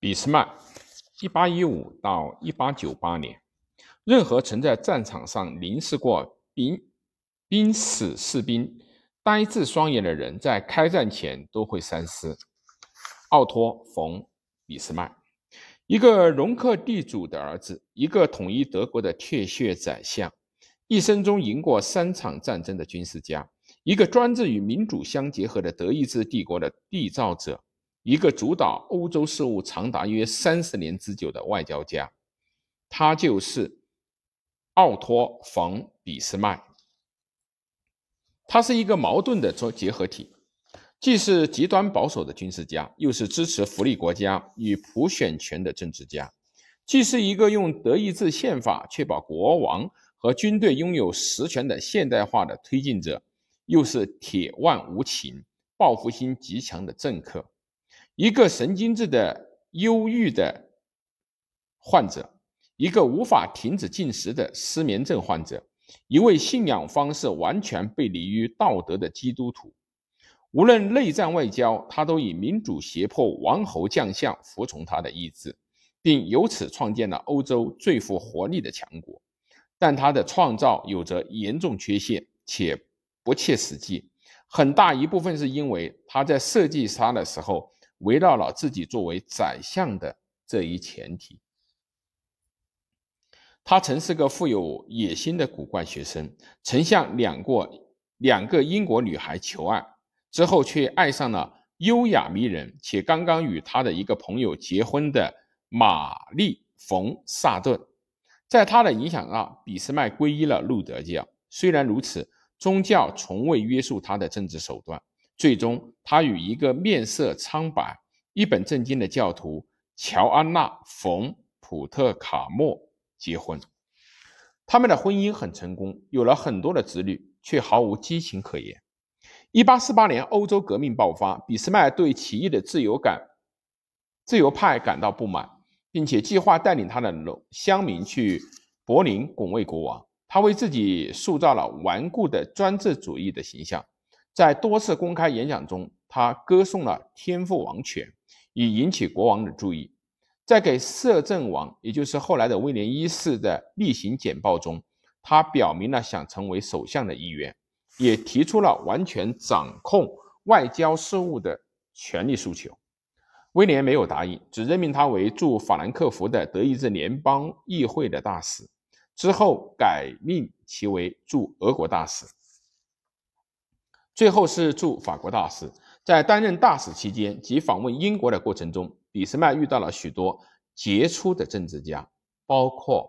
俾斯麦，1815到1898年，任何曾在战场上凝视过兵兵死士兵呆滞双眼的人，在开战前都会三思。奥托·冯·俾斯麦，一个容克地主的儿子，一个统一德国的铁血宰相，一生中赢过三场战争的军事家，一个专制与民主相结合的德意志帝国的缔造者。一个主导欧洲事务长达约三十年之久的外交家，他就是奥托·冯·俾斯麦。他是一个矛盾的结结合体，既是极端保守的军事家，又是支持福利国家与普选权的政治家；既是一个用德意志宪法确保国王和军队拥有实权的现代化的推进者，又是铁腕无情、报复心极强的政客。一个神经质的忧郁的患者，一个无法停止进食的失眠症患者，一位信仰方式完全背离于道德的基督徒。无论内战外交，他都以民主胁迫王侯将相服从他的意志，并由此创建了欧洲最富活力的强国。但他的创造有着严重缺陷，且不切实际。很大一部分是因为他在设计它的时候。围绕了自己作为宰相的这一前提，他曾是个富有野心的古怪学生，曾向两过两个英国女孩求爱，之后却爱上了优雅迷人且刚刚与他的一个朋友结婚的玛丽·冯·萨顿。在他的影响下，俾斯麦皈依了路德教。虽然如此，宗教从未约束他的政治手段。最终，他与一个面色苍白、一本正经的教徒乔安娜·冯·普特卡莫结婚。他们的婚姻很成功，有了很多的子女，却毫无激情可言。1848年，欧洲革命爆发，俾斯麦对起义的自由感、自由派感到不满，并且计划带领他的乡民去柏林拱卫国王。他为自己塑造了顽固的专制主义的形象。在多次公开演讲中，他歌颂了天赋王权，以引起国王的注意。在给摄政王，也就是后来的威廉一世的例行简报中，他表明了想成为首相的意愿，也提出了完全掌控外交事务的权利诉求。威廉没有答应，只任命他为驻法兰克福的德意志联邦议会的大使，之后改命其为驻俄国大使。最后是驻法国大使，在担任大使期间及访问英国的过程中，俾斯麦遇到了许多杰出的政治家，包括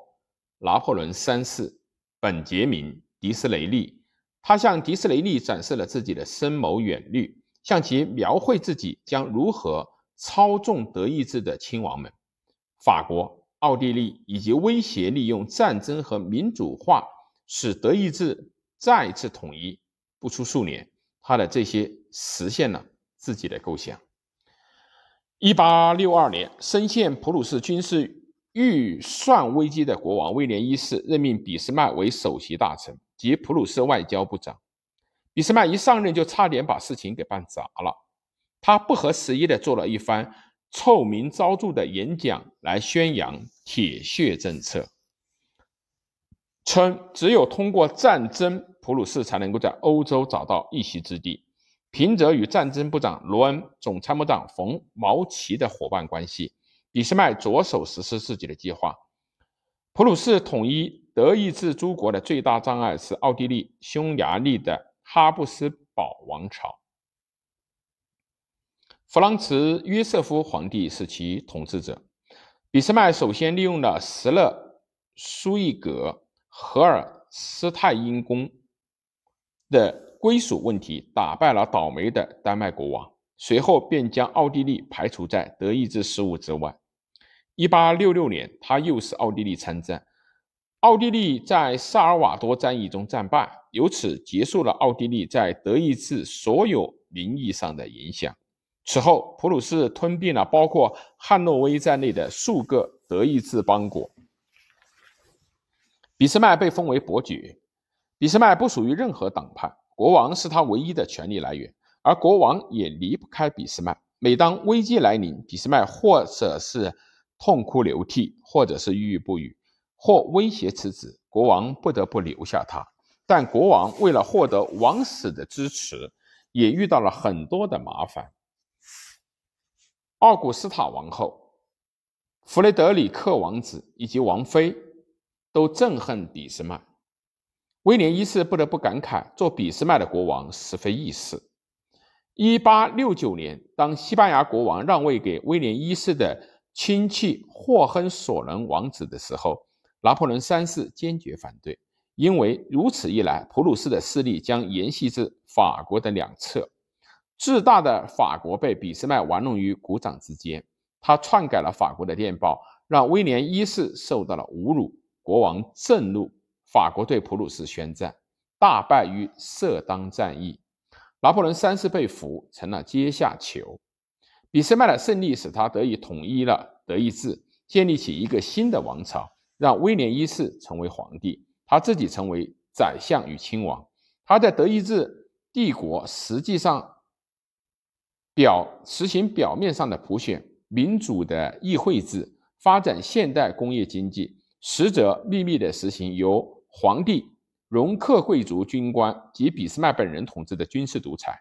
拿破仑三世、本杰明·迪斯雷利。他向迪斯雷利展示了自己的深谋远虑，向其描绘自己将如何操纵德意志的亲王们。法国、奥地利以及威胁利用战争和民主化使德意志再次统一，不出数年。他的这些实现了自己的构想。一八六二年，深陷普鲁士军事预算危机的国王威廉一世任命俾斯麦为首席大臣及普鲁士外交部长。俾斯麦一上任就差点把事情给办砸了。他不合时宜的做了一番臭名昭著的演讲，来宣扬铁血政策，称只有通过战争。普鲁士才能够在欧洲找到一席之地。凭着与战争部长罗恩、总参谋长冯毛奇的伙伴关系，俾斯麦着手实施自己的计划。普鲁士统一德意志诸国的最大障碍是奥地利、匈牙利的哈布斯堡王朝。弗朗茨约瑟夫皇帝是其统治者。俾斯麦首先利用了石勒、苏伊格、荷尔斯泰因宫。的归属问题打败了倒霉的丹麦国王，随后便将奥地利排除在德意志事务之外。一八六六年，他又是奥地利参战，奥地利在萨尔瓦多战役中战败，由此结束了奥地利在德意志所有名义上的影响。此后，普鲁士吞并了包括汉诺威在内的数个德意志邦国。俾斯麦被封为伯爵。俾斯麦不属于任何党派，国王是他唯一的权力来源，而国王也离不开俾斯麦。每当危机来临，俾斯麦或者是痛哭流涕，或者是郁郁不语，或威胁辞职，国王不得不留下他。但国王为了获得王室的支持，也遇到了很多的麻烦。奥古斯塔王后、弗雷德里克王子以及王妃都憎恨俾斯麦。威廉一世不得不感慨，做俾斯麦的国王实非易事。一八六九年，当西班牙国王让位给威廉一世的亲戚霍亨索伦王子的时候，拿破仑三世坚决反对。因为如此一来，普鲁士的势力将延续至法国的两侧，自大的法国被俾斯麦玩弄于股掌之间。他篡改了法国的电报，让威廉一世受到了侮辱。国王震怒，法国对普鲁士宣战，大败于色当战役。拿破仑三世被俘，成了阶下囚。俾斯麦的胜利使他得以统一了德意志，建立起一个新的王朝，让威廉一世成为皇帝。他自己成为宰相与亲王，他在德意志帝国实际上表实行表面上的普选民主的议会制，发展现代工业经济，实则秘密的实行由皇帝、容克贵族、军官及俾斯麦本人统治的军事独裁。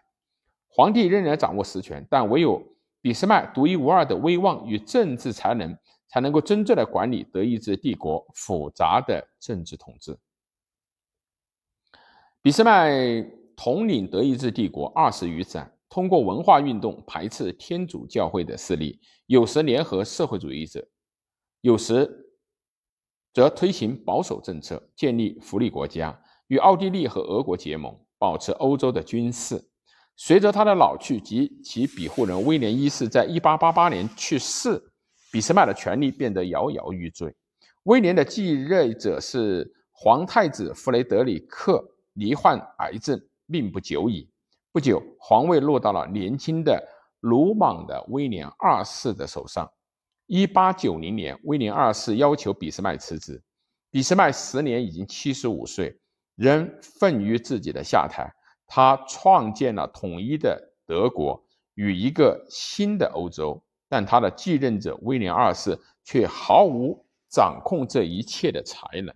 皇帝仍然掌握实权，但唯有俾斯麦独一无二的威望与政治才能。才能够真正的管理德意志帝国复杂的政治统治。俾斯麦统领德意志帝国二十余载，通过文化运动排斥天主教会的势力，有时联合社会主义者，有时则推行保守政策，建立福利国家，与奥地利和俄国结盟，保持欧洲的军事。随着他的老去及其庇护人威廉一世在一八八八年去世。俾斯麦的权力变得摇摇欲坠。威廉的继任者是皇太子弗雷德里克，罹患癌症，命不久矣。不久，皇位落到了年轻的鲁莽的威廉二世的手上。一八九零年，威廉二世要求俾斯麦辞职。俾斯麦时年已经七十五岁，仍愤于自己的下台。他创建了统一的德国与一个新的欧洲。但他的继任者威廉二世却毫无掌控这一切的才能。